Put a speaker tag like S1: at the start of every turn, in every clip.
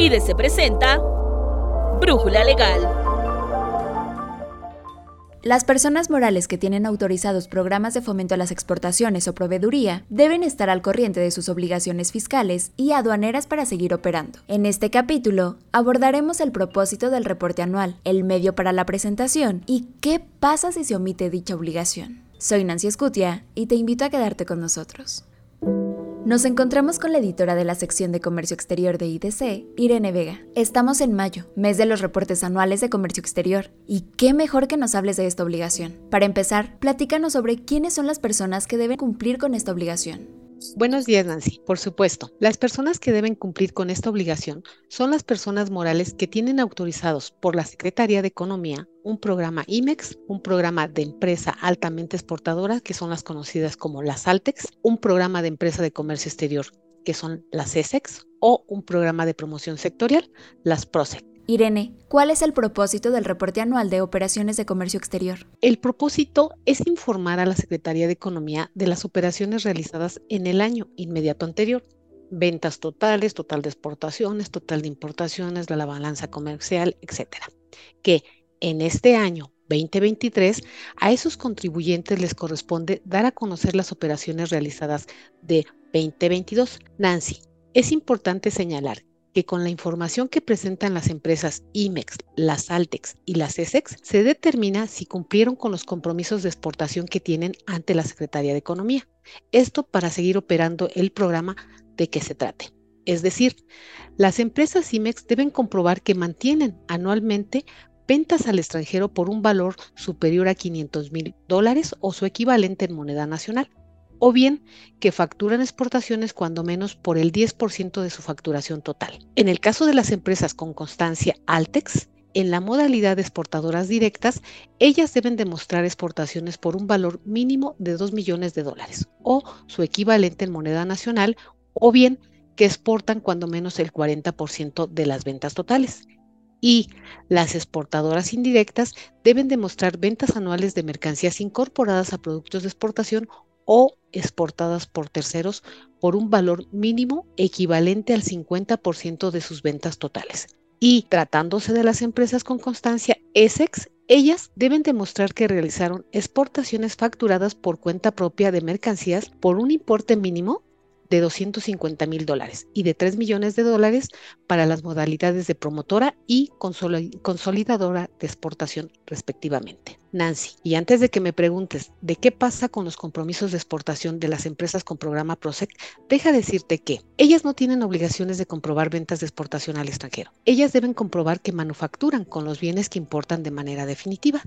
S1: IDC presenta Brújula Legal.
S2: Las personas morales que tienen autorizados programas de fomento a las exportaciones o proveeduría deben estar al corriente de sus obligaciones fiscales y aduaneras para seguir operando. En este capítulo abordaremos el propósito del reporte anual, el medio para la presentación y qué pasa si se omite dicha obligación. Soy Nancy Escutia y te invito a quedarte con nosotros. Nos encontramos con la editora de la sección de Comercio Exterior de IDC, Irene Vega. Estamos en mayo, mes de los reportes anuales de Comercio Exterior, y qué mejor que nos hables de esta obligación. Para empezar, platícanos sobre quiénes son las personas que deben cumplir con esta obligación.
S3: Buenos días, Nancy. Por supuesto, las personas que deben cumplir con esta obligación son las personas morales que tienen autorizados por la Secretaría de Economía un programa IMEX, un programa de empresa altamente exportadora, que son las conocidas como las ALTEX, un programa de empresa de comercio exterior, que son las ESEX, o un programa de promoción sectorial, las PROSEC.
S2: Irene, ¿cuál es el propósito del reporte anual de operaciones de comercio exterior?
S3: El propósito es informar a la Secretaría de Economía de las operaciones realizadas en el año inmediato anterior. Ventas totales, total de exportaciones, total de importaciones, la balanza comercial, etcétera. Que en este año 2023, a esos contribuyentes les corresponde dar a conocer las operaciones realizadas de 2022. Nancy, es importante señalar que con la información que presentan las empresas IMEX, las Altex y las ESEX, se determina si cumplieron con los compromisos de exportación que tienen ante la Secretaría de Economía. Esto para seguir operando el programa de que se trate. Es decir, las empresas IMEX deben comprobar que mantienen anualmente ventas al extranjero por un valor superior a 500 mil dólares o su equivalente en moneda nacional o bien que facturan exportaciones cuando menos por el 10% de su facturación total. En el caso de las empresas con constancia Altex, en la modalidad de exportadoras directas, ellas deben demostrar exportaciones por un valor mínimo de 2 millones de dólares o su equivalente en moneda nacional, o bien que exportan cuando menos el 40% de las ventas totales. Y las exportadoras indirectas deben demostrar ventas anuales de mercancías incorporadas a productos de exportación o exportadas por terceros por un valor mínimo equivalente al 50% de sus ventas totales. Y tratándose de las empresas con constancia ESEX, ellas deben demostrar que realizaron exportaciones facturadas por cuenta propia de mercancías por un importe mínimo de 250 mil dólares y de 3 millones de dólares para las modalidades de promotora y consolidadora de exportación respectivamente. Nancy, y antes de que me preguntes de qué pasa con los compromisos de exportación de las empresas con programa PROSEC, deja decirte que ellas no tienen obligaciones de comprobar ventas de exportación al extranjero. Ellas deben comprobar que manufacturan con los bienes que importan de manera definitiva.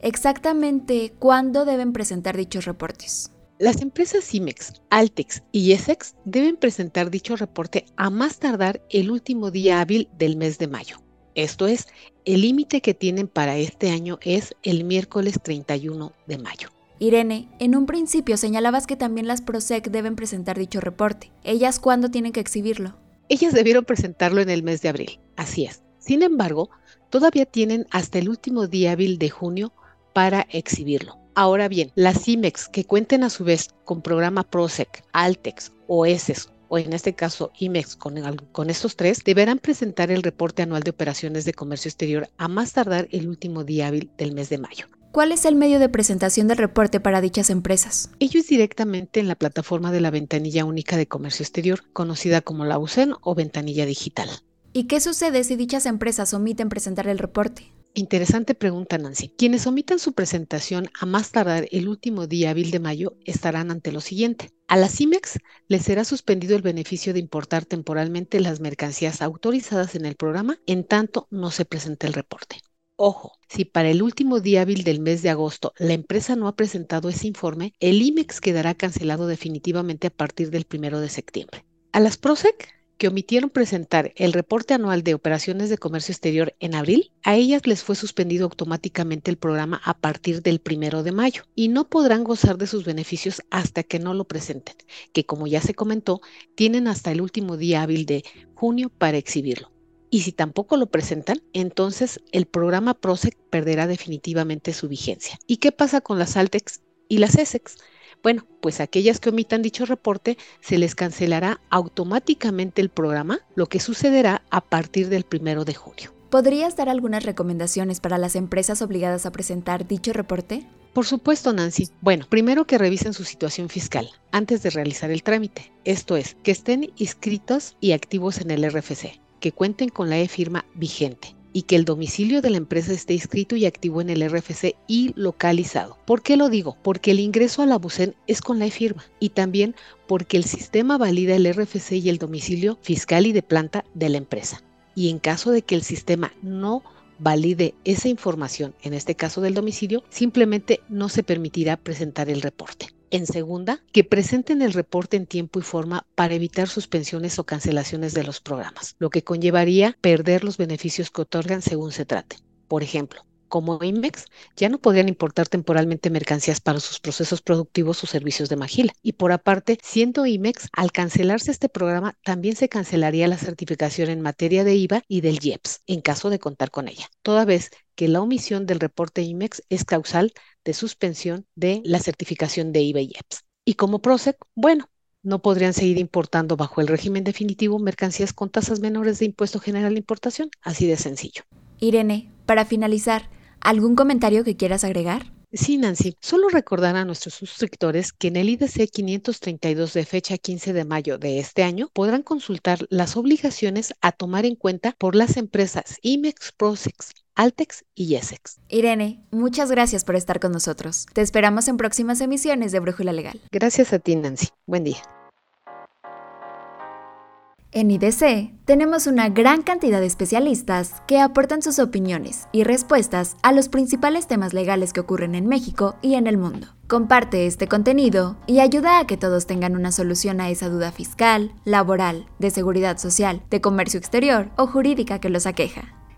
S2: Exactamente, ¿cuándo deben presentar dichos reportes?
S3: Las empresas CIMEX, Altex y ESEX deben presentar dicho reporte a más tardar el último día hábil del mes de mayo. Esto es, el límite que tienen para este año es el miércoles 31 de mayo.
S2: Irene, en un principio señalabas que también las PROSEC deben presentar dicho reporte. ¿Ellas cuándo tienen que exhibirlo?
S3: Ellas debieron presentarlo en el mes de abril, así es. Sin embargo, todavía tienen hasta el último día hábil de junio para exhibirlo. Ahora bien, las CIMEX que cuenten a su vez con programa PROSEC, ALTEX o ESES o en este caso IMEX con, con, estos tres, deberán presentar el reporte anual de operaciones de comercio exterior a más tardar el último día hábil del mes de mayo.
S2: ¿Cuál es el medio de presentación del reporte para dichas empresas?
S3: Ello es directamente en la plataforma de la Ventanilla Única de Comercio Exterior, conocida como la UCEN o Ventanilla Digital.
S2: ¿Y qué sucede si dichas empresas omiten presentar el reporte?
S3: Interesante pregunta, Nancy. Quienes omitan su presentación a más tardar el último día hábil de mayo estarán ante lo siguiente. A la CIMEX les será suspendido el beneficio de importar temporalmente las mercancías autorizadas en el programa en tanto no se presente el reporte. Ojo, si para el último día hábil del mes de agosto la empresa no ha presentado ese informe, el IMEX quedará cancelado definitivamente a partir del primero de septiembre. A las PROSEC que omitieron presentar el reporte anual de operaciones de comercio exterior en abril, a ellas les fue suspendido automáticamente el programa a partir del primero de mayo y no podrán gozar de sus beneficios hasta que no lo presenten, que como ya se comentó, tienen hasta el último día hábil de junio para exhibirlo. Y si tampoco lo presentan, entonces el programa PROSEC perderá definitivamente su vigencia. ¿Y qué pasa con las Altex y las ESEX? Bueno, pues aquellas que omitan dicho reporte se les cancelará automáticamente el programa, lo que sucederá a partir del primero de junio.
S2: ¿Podrías dar algunas recomendaciones para las empresas obligadas a presentar dicho reporte?
S3: Por supuesto, Nancy. Bueno, primero que revisen su situación fiscal antes de realizar el trámite. Esto es, que estén inscritos y activos en el RFC, que cuenten con la e-firma vigente y que el domicilio de la empresa esté inscrito y activo en el RFC y localizado. ¿Por qué lo digo? Porque el ingreso a la es con la e-firma y también porque el sistema valida el RFC y el domicilio fiscal y de planta de la empresa. Y en caso de que el sistema no valide esa información, en este caso del domicilio, simplemente no se permitirá presentar el reporte. En segunda, que presenten el reporte en tiempo y forma para evitar suspensiones o cancelaciones de los programas, lo que conllevaría perder los beneficios que otorgan según se trate. Por ejemplo, como IMEX ya no podrían importar temporalmente mercancías para sus procesos productivos o servicios de magila. Y por aparte, siendo IMEX, al cancelarse este programa, también se cancelaría la certificación en materia de IVA y del IEPS, en caso de contar con ella, toda vez que la omisión del reporte IMEX es causal de suspensión de la certificación de IVA y. Y como PROSEC, bueno, no podrían seguir importando bajo el régimen definitivo mercancías con tasas menores de impuesto general de importación, así de sencillo.
S2: Irene, para finalizar, ¿Algún comentario que quieras agregar?
S3: Sí, Nancy. Solo recordar a nuestros suscriptores que en el IDC 532 de fecha 15 de mayo de este año podrán consultar las obligaciones a tomar en cuenta por las empresas IMEX, Prosex, Altex y Yesex.
S2: Irene, muchas gracias por estar con nosotros. Te esperamos en próximas emisiones de Brújula Legal.
S3: Gracias a ti, Nancy. Buen día.
S2: En IDC tenemos una gran cantidad de especialistas que aportan sus opiniones y respuestas a los principales temas legales que ocurren en México y en el mundo. Comparte este contenido y ayuda a que todos tengan una solución a esa duda fiscal, laboral, de seguridad social, de comercio exterior o jurídica que los aqueja.